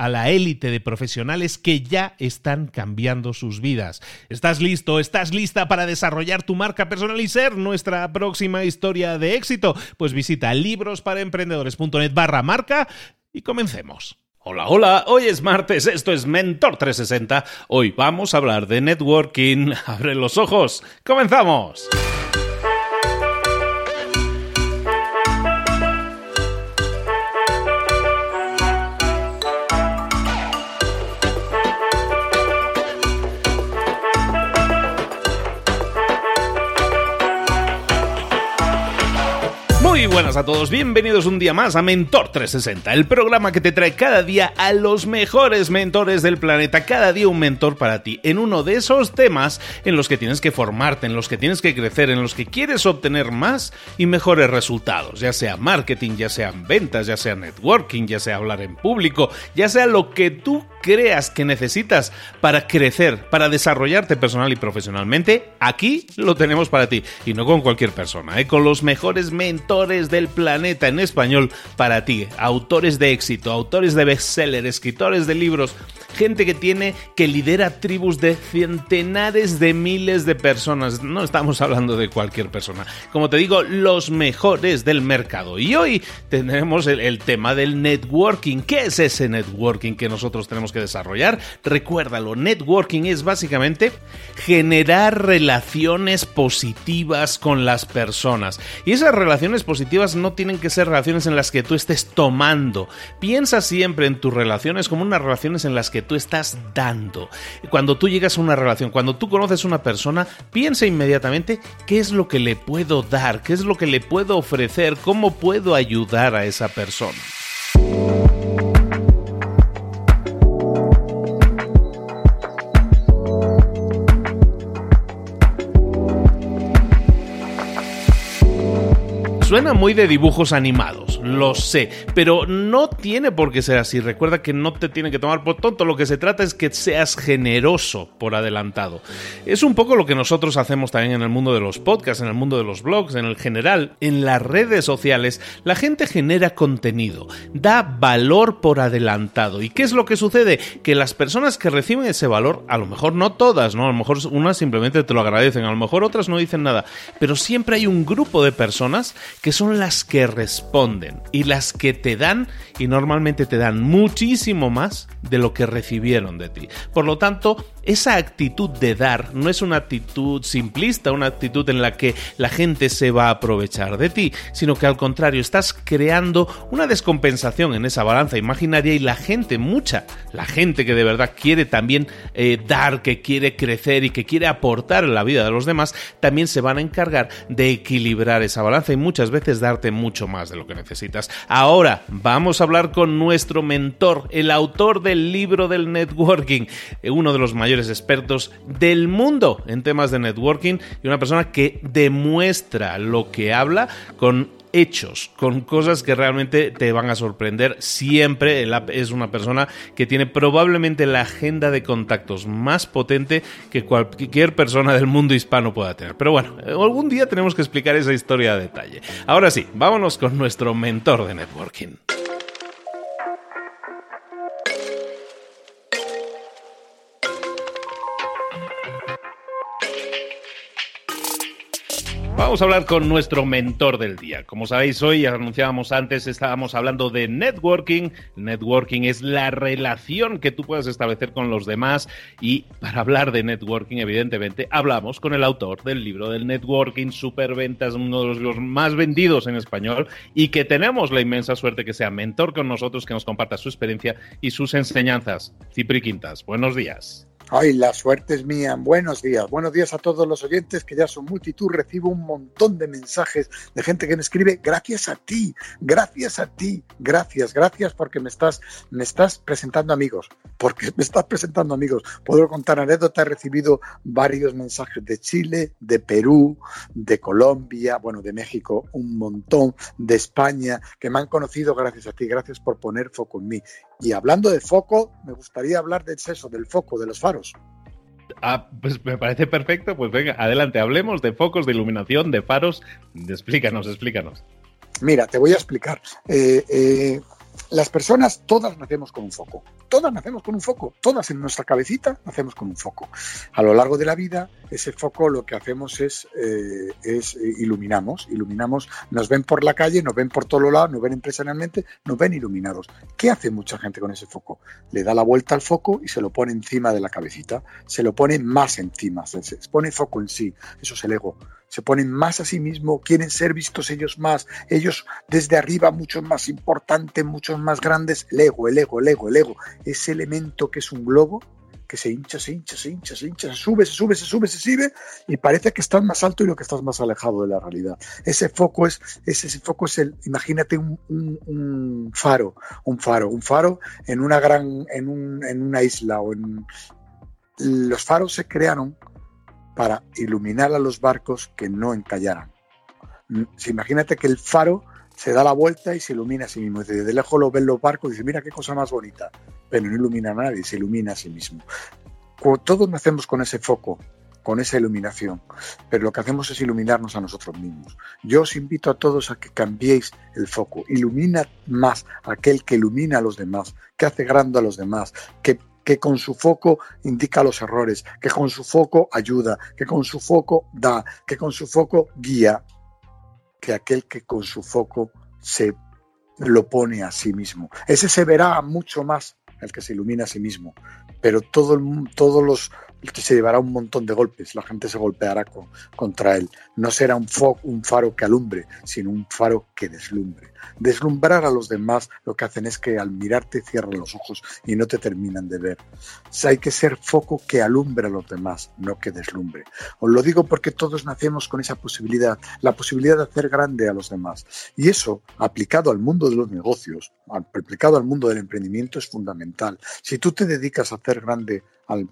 a la élite de profesionales que ya están cambiando sus vidas. ¿Estás listo? ¿Estás lista para desarrollar tu marca personal y ser nuestra próxima historia de éxito? Pues visita librosparaemprendedores.net barra marca y comencemos. Hola, hola, hoy es martes, esto es Mentor 360. Hoy vamos a hablar de networking. Abre los ojos, comenzamos. Buenas a todos, bienvenidos un día más a Mentor 360, el programa que te trae cada día a los mejores mentores del planeta, cada día un mentor para ti, en uno de esos temas en los que tienes que formarte, en los que tienes que crecer, en los que quieres obtener más y mejores resultados, ya sea marketing, ya sean ventas, ya sea networking, ya sea hablar en público, ya sea lo que tú creas que necesitas para crecer, para desarrollarte personal y profesionalmente, aquí lo tenemos para ti. Y no con cualquier persona, ¿eh? con los mejores mentores del planeta en español para ti. Autores de éxito, autores de bestseller, escritores de libros, gente que tiene, que lidera tribus de centenares de miles de personas. No estamos hablando de cualquier persona. Como te digo, los mejores del mercado. Y hoy tendremos el, tema del networking. ¿Qué es ese networking que nosotros tenemos que desarrollar? Recuérdalo, networking es básicamente generar relaciones positivas con las personas. Y esas relaciones positivas no tienen que ser relaciones en las que tú estés tomando. Piensa siempre en tus relaciones como unas relaciones en las que tú estás dando. Cuando tú llegas a una relación, cuando tú conoces a una persona, piensa inmediatamente qué es lo que le puedo dar, qué es lo que le puedo ofrecer, cómo puedo ayudar a esa persona. Suena muy de dibujos animados, lo sé, pero no tiene por qué ser así. Recuerda que no te tiene que tomar por tonto, lo que se trata es que seas generoso por adelantado. Es un poco lo que nosotros hacemos también en el mundo de los podcasts, en el mundo de los blogs, en el general, en las redes sociales. La gente genera contenido, da valor por adelantado. ¿Y qué es lo que sucede? Que las personas que reciben ese valor, a lo mejor no todas, ¿no? A lo mejor unas simplemente te lo agradecen, a lo mejor otras no dicen nada, pero siempre hay un grupo de personas que son las que responden y las que te dan y normalmente te dan muchísimo más de lo que recibieron de ti. Por lo tanto, esa actitud de dar no es una actitud simplista, una actitud en la que la gente se va a aprovechar de ti, sino que al contrario, estás creando una descompensación en esa balanza imaginaria y la gente, mucha, la gente que de verdad quiere también eh, dar, que quiere crecer y que quiere aportar en la vida de los demás, también se van a encargar de equilibrar esa balanza y muchas veces darte mucho más de lo que necesitas. Ahora vamos a hablar con nuestro mentor, el autor del libro del networking, uno de los mayores expertos del mundo en temas de networking y una persona que demuestra lo que habla con hechos, con cosas que realmente te van a sorprender. Siempre el app es una persona que tiene probablemente la agenda de contactos más potente que cualquier persona del mundo hispano pueda tener. Pero bueno, algún día tenemos que explicar esa historia a detalle. Ahora sí, vámonos con nuestro mentor de networking. Vamos a hablar con nuestro mentor del día. Como sabéis, hoy anunciábamos antes, estábamos hablando de networking. Networking es la relación que tú puedes establecer con los demás y para hablar de networking, evidentemente, hablamos con el autor del libro del networking, Superventas, uno de los más vendidos en español y que tenemos la inmensa suerte que sea mentor con nosotros, que nos comparta su experiencia y sus enseñanzas. Cipri Quintas, buenos días. Ay, la suerte es mía. Buenos días. Buenos días a todos los oyentes que ya son multitud. Recibo un montón de mensajes de gente que me escribe gracias a ti, gracias a ti, gracias, gracias porque me estás, me estás presentando amigos, porque me estás presentando amigos. Puedo contar anécdotas. He recibido varios mensajes de Chile, de Perú, de Colombia, bueno, de México, un montón, de España, que me han conocido gracias a ti. Gracias por poner foco en mí. Y hablando de foco, me gustaría hablar del seso, del foco, de los faros. Ah, pues me parece perfecto. Pues venga, adelante, hablemos de focos, de iluminación, de faros. Explícanos, explícanos. Mira, te voy a explicar. Eh, eh, las personas, todas nacemos con un foco. Todas nacemos con un foco. Todas en nuestra cabecita nacemos con un foco. A lo largo de la vida, ese foco lo que hacemos es, eh, es eh, iluminamos. Iluminamos, nos ven por la calle, nos ven por todos lados, nos ven empresarialmente, nos ven iluminados. ¿Qué hace mucha gente con ese foco? Le da la vuelta al foco y se lo pone encima de la cabecita. Se lo pone más encima. Se, pone foco en sí. Eso es el ego se ponen más a sí mismos, quieren ser vistos ellos más, ellos desde arriba mucho más importantes, muchos más grandes, el ego, el ego, el ego, el ego, ese elemento que es un globo que se hincha, se hincha, se hincha, se hincha, se sube, se sube, se sube, se sube y parece que estás más alto y lo que estás más alejado de la realidad. Ese foco es, ese, foco es el, imagínate un, faro, un faro, un faro en una gran, en, un, en una isla o en los faros se crearon para iluminar a los barcos que no encallaran. Mm, imagínate que el faro se da la vuelta y se ilumina a sí mismo. Desde lejos lo ven los barcos y dice, mira qué cosa más bonita. Pero no ilumina a nadie, se ilumina a sí mismo. Todos nacemos con ese foco, con esa iluminación, pero lo que hacemos es iluminarnos a nosotros mismos. Yo os invito a todos a que cambiéis el foco. Ilumina más aquel que ilumina a los demás, que hace grande a los demás, que que con su foco indica los errores, que con su foco ayuda, que con su foco da, que con su foco guía, que aquel que con su foco se lo pone a sí mismo. Ese se verá mucho más el que se ilumina a sí mismo, pero todo todos los se llevará un montón de golpes, la gente se golpeará contra él. No será un, un faro que alumbre, sino un faro que deslumbre. Deslumbrar a los demás lo que hacen es que al mirarte cierran los ojos y no te terminan de ver. hay que ser foco que alumbre a los demás, no que deslumbre. Os lo digo porque todos nacemos con esa posibilidad, la posibilidad de hacer grande a los demás. Y eso, aplicado al mundo de los negocios, aplicado al mundo del emprendimiento, es fundamental. Si tú te dedicas a hacer grande,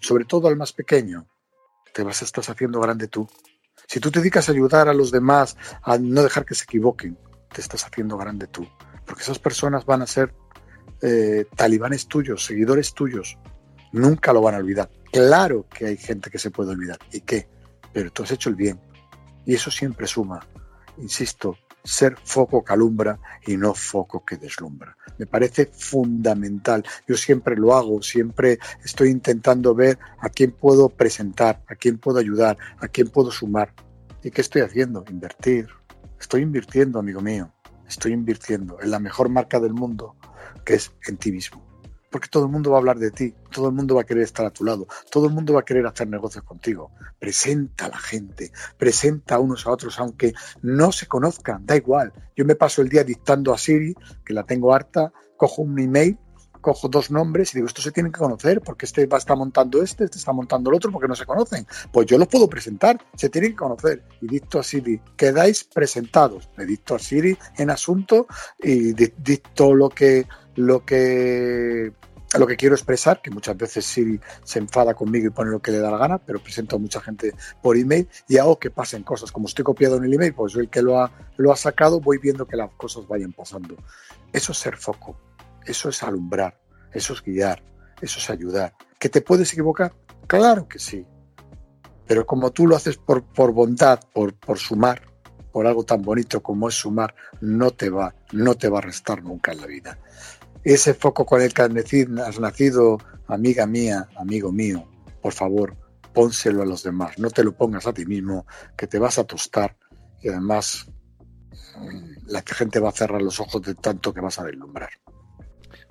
sobre todo al más pequeño, te vas a estar haciendo grande tú. Si tú te dedicas a ayudar a los demás a no dejar que se equivoquen, te estás haciendo grande tú. Porque esas personas van a ser eh, talibanes tuyos, seguidores tuyos. Nunca lo van a olvidar. Claro que hay gente que se puede olvidar. ¿Y qué? Pero tú has hecho el bien. Y eso siempre suma. Insisto, ser foco que alumbra y no foco que deslumbra. Me parece fundamental. Yo siempre lo hago, siempre estoy intentando ver a quién puedo presentar, a quién puedo ayudar, a quién puedo sumar. ¿Y qué estoy haciendo? Invertir. Estoy invirtiendo, amigo mío. Estoy invirtiendo en la mejor marca del mundo, que es en ti mismo porque todo el mundo va a hablar de ti, todo el mundo va a querer estar a tu lado, todo el mundo va a querer hacer negocios contigo. Presenta a la gente, presenta a unos a otros, aunque no se conozcan, da igual. Yo me paso el día dictando a Siri, que la tengo harta, cojo un email, cojo dos nombres y digo, estos se tienen que conocer, porque este va a estar montando este, este está montando el otro, porque no se conocen. Pues yo los puedo presentar, se tienen que conocer. Y dicto a Siri, quedáis presentados. Le dicto a Siri en asunto y dicto lo que lo que lo que quiero expresar, que muchas veces Siri se enfada conmigo y pone lo que le da la gana, pero presento a mucha gente por email y hago que pasen cosas. Como estoy copiado en el email, pues soy el que lo ha, lo ha sacado, voy viendo que las cosas vayan pasando. Eso es ser foco, eso es alumbrar, eso es guiar, eso es ayudar. ¿Que te puedes equivocar? Claro que sí. Pero como tú lo haces por, por bondad, por, por sumar, por algo tan bonito como es sumar, no te va, no te va a restar nunca en la vida ese foco con el que has nacido, amiga mía, amigo mío, por favor, pónselo a los demás, no te lo pongas a ti mismo, que te vas a tostar y además mm, la gente va a cerrar los ojos de tanto que vas a deslumbrar.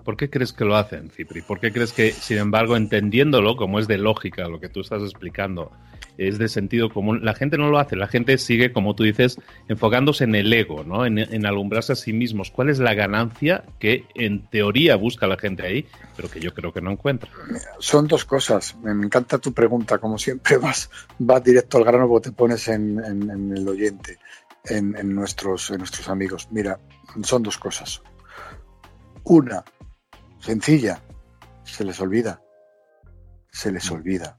¿Por qué crees que lo hacen, Cipri? ¿Por qué crees que, sin embargo, entendiéndolo, como es de lógica lo que tú estás explicando, es de sentido común, la gente no lo hace, la gente sigue, como tú dices, enfocándose en el ego, ¿no? En, alumbrarse a sí mismos. ¿Cuál es la ganancia que en teoría busca la gente ahí, pero que yo creo que no encuentra? Son dos cosas. Me encanta tu pregunta, como siempre vas, vas directo al grano porque te pones en, el oyente, en, nuestros, en nuestros amigos. Mira, son dos cosas. Una, sencilla, se les olvida. Se les olvida.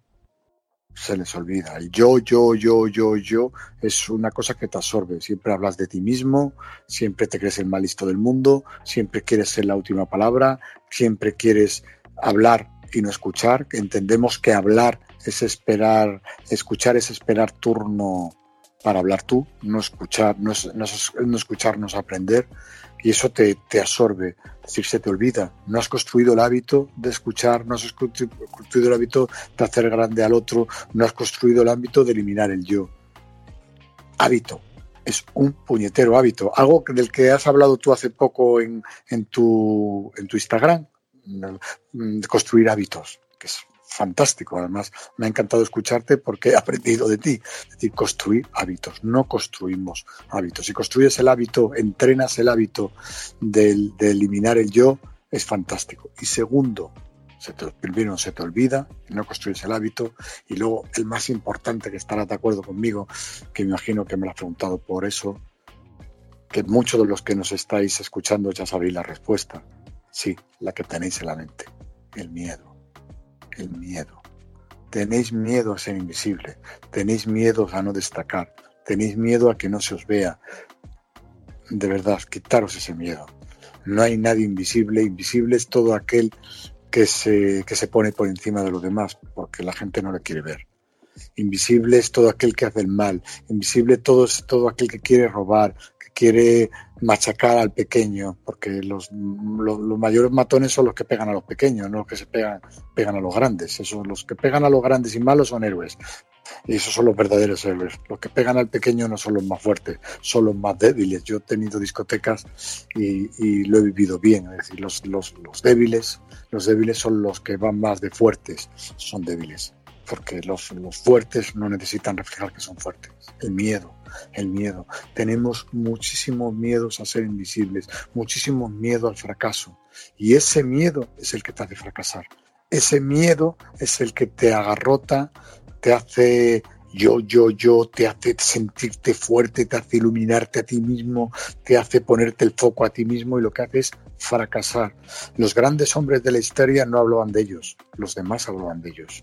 Se les olvida. El yo, yo, yo, yo, yo es una cosa que te absorbe. Siempre hablas de ti mismo, siempre te crees el más listo del mundo, siempre quieres ser la última palabra, siempre quieres hablar y no escuchar. Entendemos que hablar es esperar, escuchar es esperar turno para hablar tú, no escuchar, no, es, no escucharnos aprender y eso te, te, absorbe, es decir, se te olvida. No has construido el hábito de escuchar, no has construido el hábito de hacer grande al otro, no has construido el hábito de eliminar el yo. Hábito, es un puñetero hábito, algo del que has hablado tú hace poco en, en, tu, en tu Instagram, construir hábitos, que es fantástico. Además, me ha encantado escucharte porque he aprendido de ti. Es decir, construir hábitos. No construimos hábitos. Si construyes el hábito, entrenas el hábito de, eliminar el yo, es fantástico. Y segundo, se te, primero se te olvida, no construyes el hábito. Y luego, el más importante, que estarás de acuerdo conmigo, que me imagino que me lo has preguntado por eso, que muchos de los que nos estáis escuchando ya sabéis la respuesta. Sí, la que tenéis en la mente, el miedo el miedo. Tenéis miedo a ser invisible, tenéis miedo a no destacar, tenéis miedo a que no se os vea. De verdad, quitaros ese miedo. No hay nadie invisible, invisible es todo aquel que se, que se pone por encima de los demás, porque la gente no le quiere ver. Invisible es todo aquel que hace el mal, invisible todo es todo aquel que quiere robar, que quiere machacar al pequeño, porque los, los, mayores matones son los que pegan a los pequeños, no los que se pegan, pegan a los grandes. Esos, los que pegan a los grandes y malos son héroes. Y esos son los verdaderos héroes. Los que pegan al pequeño no son los más fuertes, son los más débiles. Yo he tenido discotecas y, y lo he vivido bien. Es decir, los, los, los débiles, los débiles son los que van más de fuertes, son débiles porque los, los, fuertes no necesitan reflejar que son fuertes. El miedo, el miedo. Tenemos muchísimos miedos a ser invisibles, muchísimo miedo al fracaso. Y ese miedo es el que te hace fracasar. Ese miedo es el que te agarrota, te hace yo, yo, yo, te hace sentirte fuerte, te hace iluminarte a ti mismo, te hace ponerte el foco a ti mismo y lo que hace es fracasar. Los grandes hombres de la historia no hablaban de ellos, los demás hablaban de ellos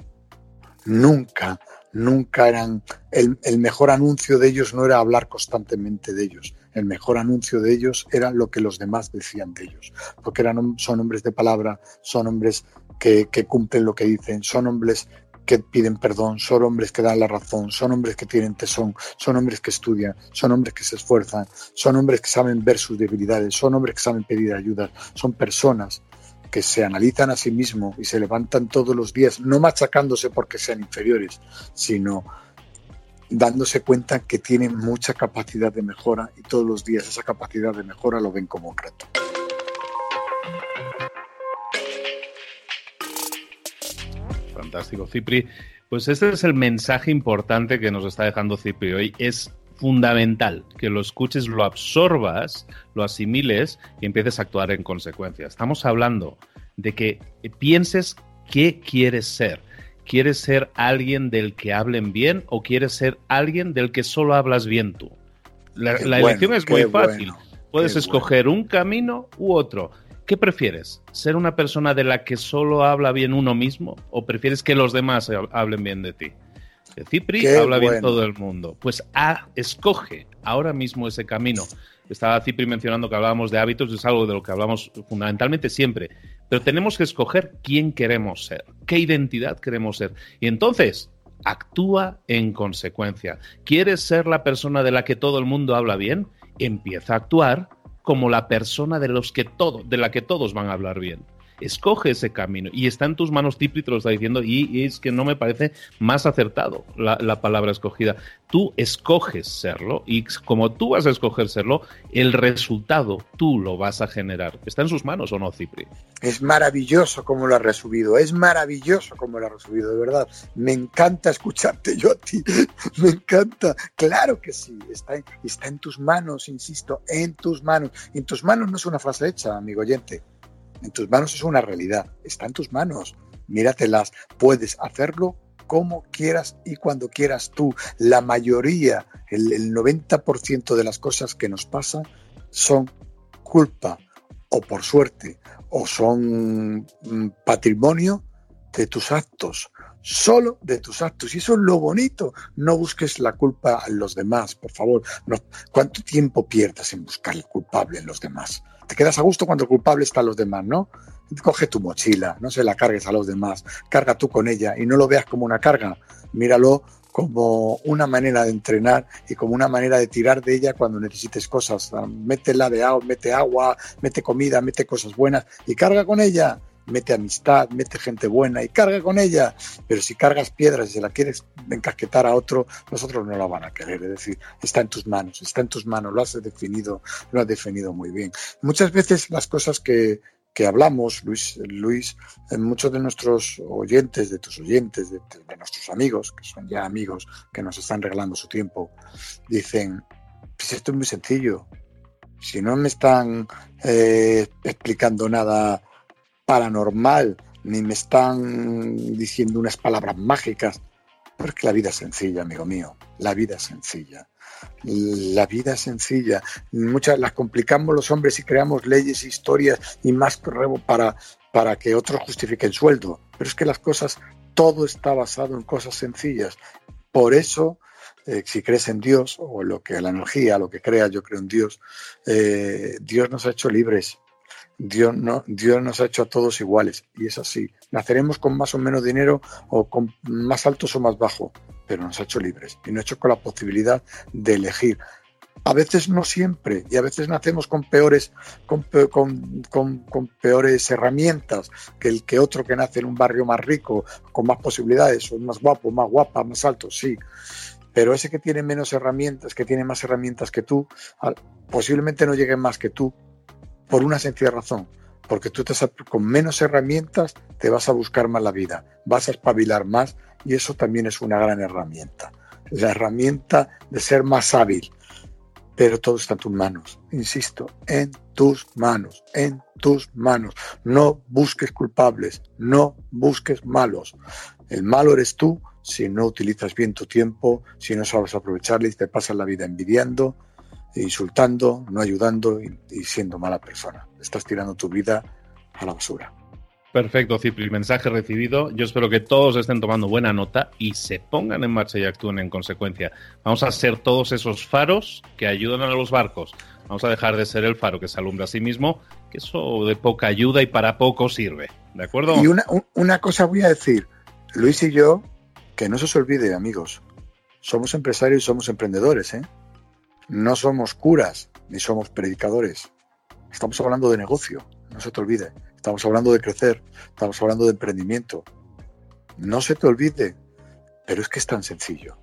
nunca, nunca eran, el, mejor anuncio de ellos no era hablar constantemente de ellos, el mejor anuncio de ellos era lo que los demás decían de ellos, porque eran, son hombres de palabra, son hombres que, que cumplen lo que dicen, son hombres que piden perdón, son hombres que dan la razón, son hombres que tienen tesón, son hombres que estudian, son hombres que se esfuerzan, son hombres que saben ver sus debilidades, son hombres que saben pedir ayuda, son personas que se analizan a sí mismos y se levantan todos los días, no machacándose porque sean inferiores, sino dándose cuenta que tienen mucha capacidad de mejora y todos los días esa capacidad de mejora lo ven como un reto. Fantástico, Cipri. Pues este es el mensaje importante que nos está dejando Cipri hoy. Es fundamental que lo escuches, lo absorbas, lo asimiles y empieces a actuar en consecuencia. Estamos hablando de que pienses qué quieres ser. ¿Quieres ser alguien del que hablen bien o quieres ser alguien del que solo hablas bien tú? La, elección es muy fácil. Puedes escoger un camino u otro. ¿Qué prefieres? ¿Ser una persona de la que solo habla bien uno mismo o prefieres que los demás hablen bien de ti? Cipri habla bien todo el mundo. Pues a, escoge ahora mismo ese camino. Estaba Cipri mencionando que hablábamos de hábitos, es algo de lo que hablamos fundamentalmente siempre. Pero tenemos que escoger quién queremos ser, qué identidad queremos ser. Y entonces, actúa en consecuencia. ¿Quieres ser la persona de la que todo el mundo habla bien? Empieza a actuar como la persona de los que todo, de la que todos van a hablar bien. Escoge ese camino y está en tus manos, Tipri te lo está diciendo, y, es que no me parece más acertado la, palabra escogida. Tú escoges serlo y como tú vas a escoger serlo, el resultado tú lo vas a generar. ¿Está en sus manos o no, Cipri? Es maravilloso como lo has resubido, es maravilloso como lo has resubido, de verdad. Me encanta escucharte yo a ti, me encanta. Claro que sí, está está en tus manos, insisto, en tus manos. En tus manos no es una frase hecha, amigo oyente en tus manos es una realidad, está en tus manos. Míratelas, puedes hacerlo como quieras y cuando quieras tú. La mayoría, el, 90% de las cosas que nos pasan son culpa o por suerte o son mm, patrimonio de tus actos, solo de tus actos. Y eso es lo bonito. No busques la culpa a los demás, por favor. No. ¿Cuánto tiempo pierdas en buscar el culpable en los demás? Te quedas a gusto cuando el culpable está a los demás, ¿no? Coge tu mochila, no se la cargues a los demás, carga tú con ella y no lo veas como una carga, míralo como una manera de entrenar y como una manera de tirar de ella cuando necesites cosas. Métela de agua, mete agua, mete comida, mete cosas buenas y carga con ella mete amistad, mete gente buena y carga con ella. Pero si cargas piedras y se la quieres encasquetar a otro, nosotros no la van a querer. Es decir, está en tus manos, está en tus manos, lo has definido, lo has definido muy bien. Muchas veces las cosas que, que hablamos, Luis, Luis, en muchos de nuestros oyentes, de tus oyentes, de, nuestros amigos, que son ya amigos que nos están regalando su tiempo, dicen, pues esto es muy sencillo. Si no me están eh, explicando nada paranormal, ni me están diciendo unas palabras mágicas, porque la vida es sencilla, amigo mío, la vida es sencilla. La vida es sencilla. Muchas las complicamos los hombres y creamos leyes, historias y más para, para que otros justifiquen sueldo. Pero es que las cosas, todo está basado en cosas sencillas. Por eso, eh, si crees en Dios, o lo que la energía, lo que crea, yo creo en Dios, eh, Dios nos ha hecho libres Dios, no, Dios nos ha hecho a todos iguales y es así. Naceremos con más o menos dinero o con más altos o más bajos, pero nos ha hecho libres y nos ha hecho con la posibilidad de elegir. A veces no siempre y a veces nacemos con peores, con, con, peores herramientas que el que otro que nace en un barrio más rico, con más posibilidades, o más guapo, más guapa, más alto, sí pero ese que tiene menos herramientas, que tiene más herramientas que tú, posiblemente no llegue más que tú, por una sencilla razón, porque tú te, con menos herramientas te vas a buscar más la vida, vas a espabilar más y eso también es una gran herramienta. La herramienta de ser más hábil, pero todo está en tus manos, insisto, en tus manos, en tus manos. No busques culpables, no busques malos. El malo eres tú si no utilizas bien tu tiempo, si no sabes aprovecharle y te pasas la vida envidiando, insultando, no ayudando y, siendo mala persona. Estás tirando tu vida a la basura. Perfecto, Cipri. Mensaje recibido. Yo espero que todos estén tomando buena nota y se pongan en marcha y actúen en consecuencia. Vamos a ser todos esos faros que ayudan a los barcos. Vamos a dejar de ser el faro que se alumbra a sí mismo, que eso de poca ayuda y para poco sirve. ¿De acuerdo? Y una, una cosa voy a decir. Luis y yo, que no se os olvide, amigos, somos empresarios y somos emprendedores, ¿eh? No somos curas ni somos predicadores. Estamos hablando de negocio, no se te olvide. Estamos hablando de crecer, estamos hablando de emprendimiento. No se te olvide, pero es que es tan sencillo.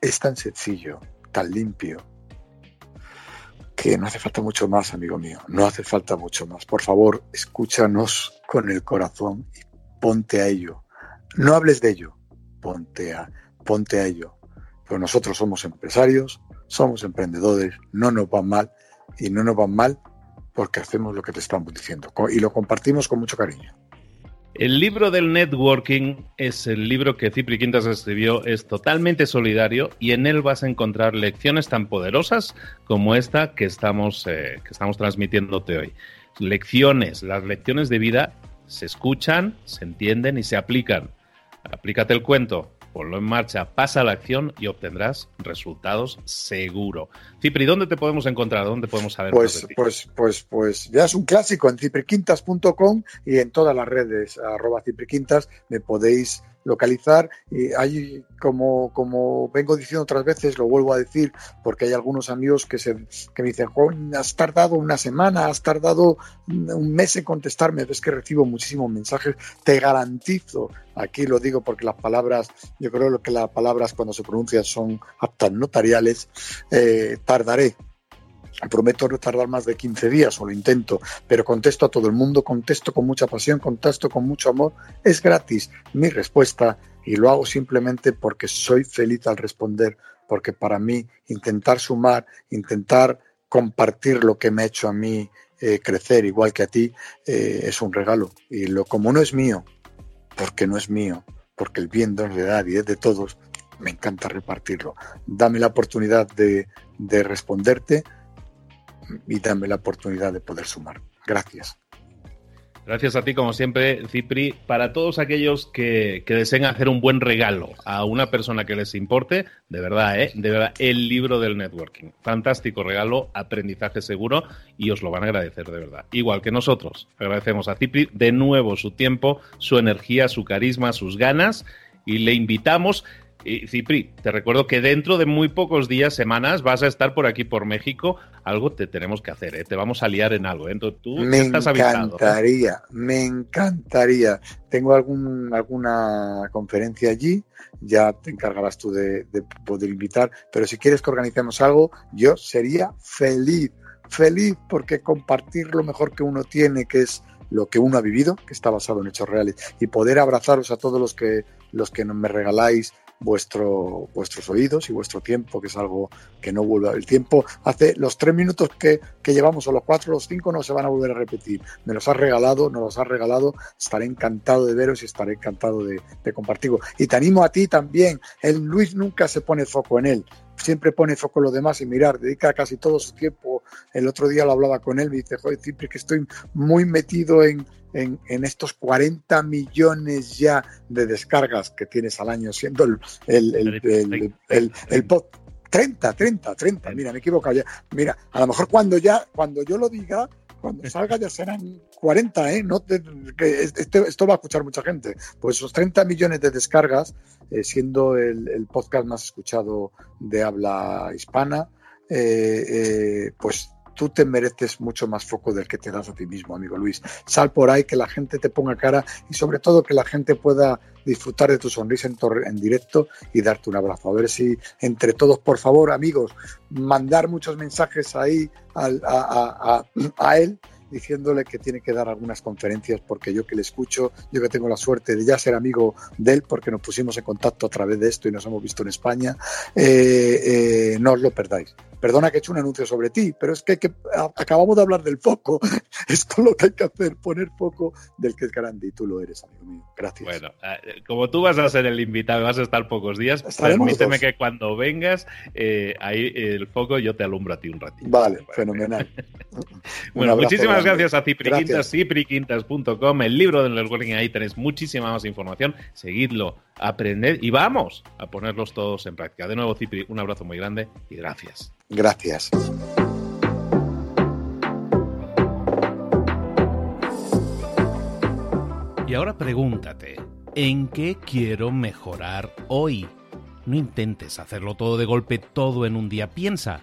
Es tan sencillo, tan limpio, que no hace falta mucho más, amigo mío. No hace falta mucho más. Por favor, escúchanos con el corazón y ponte a ello. No hables de ello, ponte a, ponte a ello. Pero nosotros somos empresarios, somos emprendedores, no nos van mal y no nos van mal porque hacemos lo que te estamos diciendo y lo compartimos con mucho cariño. El libro del networking es el libro que Cipri Quintas escribió, es totalmente solidario y en él vas a encontrar lecciones tan poderosas como esta que estamos, eh, que estamos transmitiéndote hoy. lecciones, las lecciones de vida se escuchan, se entienden y se aplican. Aplícate el cuento, ponlo en marcha, pasa a la acción y obtendrás resultados seguro. Cipri, ¿dónde te podemos encontrar? ¿Dónde podemos saber pues, Pues, pues, pues ya es un clásico en cipriquintas.com y en todas las redes arroba cipriquintas me podéis localizar. Y hay, como, como vengo diciendo otras veces, lo vuelvo a decir, porque hay algunos amigos que, se, que me dicen, has tardado una semana, has tardado un mes en contestarme, ves que recibo muchísimos mensajes, te garantizo, aquí lo digo porque las palabras, yo creo que las palabras cuando se pronuncian son aptas notariales, eh, tardaré Prometo no tardar más de 15 días, o lo intento, pero contesto a todo el mundo, contesto con mucha pasión, contesto con mucho amor. Es gratis mi respuesta y lo hago simplemente porque soy feliz al responder, porque para mí intentar sumar, intentar compartir lo que me ha hecho a mí eh, crecer igual que a ti, eh, es un regalo. Y lo como no es mío, porque no es mío, porque el bien de nadie, es de todos, me encanta repartirlo. Dame la oportunidad de, de responderte y dame la oportunidad de poder sumar. Gracias. Gracias a ti, como siempre, Cipri. Para todos aquellos que, deseen hacer un buen regalo a una persona que les importe, de verdad, ¿eh? de verdad, el libro del networking. Fantástico regalo, aprendizaje seguro y os lo van a agradecer de verdad. Igual que nosotros. Agradecemos a Cipri de nuevo su tiempo, su energía, su carisma, sus ganas y le invitamos y Cipri, te recuerdo que dentro de muy pocos días, semanas, vas a estar por aquí, por México. Algo te tenemos que hacer, ¿eh? te vamos a liar en algo. ¿eh? tú me estás encantaría, me encantaría. Tengo algún, alguna conferencia allí, ya te encargarás tú de, de poder invitar, pero si quieres que organicemos algo, yo sería feliz, feliz porque compartir lo mejor que uno tiene, que es lo que uno ha vivido, que está basado en hechos reales, y poder abrazaros a todos los que los que me regaláis vuestro, vuestros oídos y vuestro tiempo, que es algo que no vuelve. El tiempo hace los tres minutos que, llevamos, o los cuatro los cinco, no se van a volver a repetir. Me los has regalado, nos los has regalado. Estaré encantado de veros y estaré encantado de, de compartirlo. Y te animo a ti también. El Luis nunca se pone foco en él siempre pone foco en lo demás y mirar, dedica casi todo su tiempo. El otro día lo hablaba con él, me dice, joder, siempre que estoy muy metido en, en, estos 40 millones ya de descargas que tienes al año, siendo el, el, el, el, el 30, 30, 30, mira, me equivoco ya. Mira, a lo mejor cuando ya, cuando yo lo diga, cuando salga ya serán 40, ¿eh? No este, esto va a escuchar mucha gente. Pues esos 30 millones de descargas, eh, siendo el, podcast más escuchado de habla hispana, eh, eh, pues tú te mereces mucho más foco del que te das a ti mismo, amigo Luis. Sal por ahí, que la gente te ponga cara y sobre todo que la gente pueda disfrutar de tu sonrisa en, directo y darte un abrazo. A ver si entre todos, por favor, amigos, mandar muchos mensajes ahí a, a él diciéndole que tiene que dar algunas conferencias porque yo que le escucho, yo que tengo la suerte de ya ser amigo de él porque nos pusimos en contacto a través de esto y nos hemos visto en España, eh, eh, no os lo perdáis. Perdona que he hecho un anuncio sobre ti, pero es que, acabamos de hablar del foco. Esto es lo que hay que hacer, poner foco del que es grande y tú lo eres, amigo mío. Gracias. Bueno, eh, como tú vas a ser el invitado, vas a estar pocos días, permíteme que cuando vengas, ahí el foco yo te alumbro a ti un ratito. Vale, fenomenal. bueno, muchísimas gracias a Cipri Quintas, cipriquintas.com, el libro del networking, ahí tenéis muchísima más información. Seguidlo, aprended y vamos a ponerlos todos en práctica. De nuevo, Cipri, un abrazo muy grande y gracias. Gracias. Y ahora pregúntate, ¿en qué quiero mejorar hoy? No intentes hacerlo todo de golpe, todo en un día. Piensa.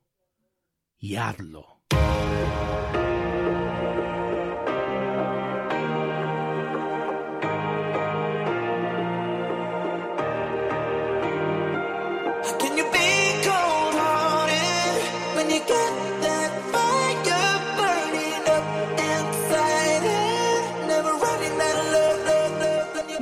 y hazlo.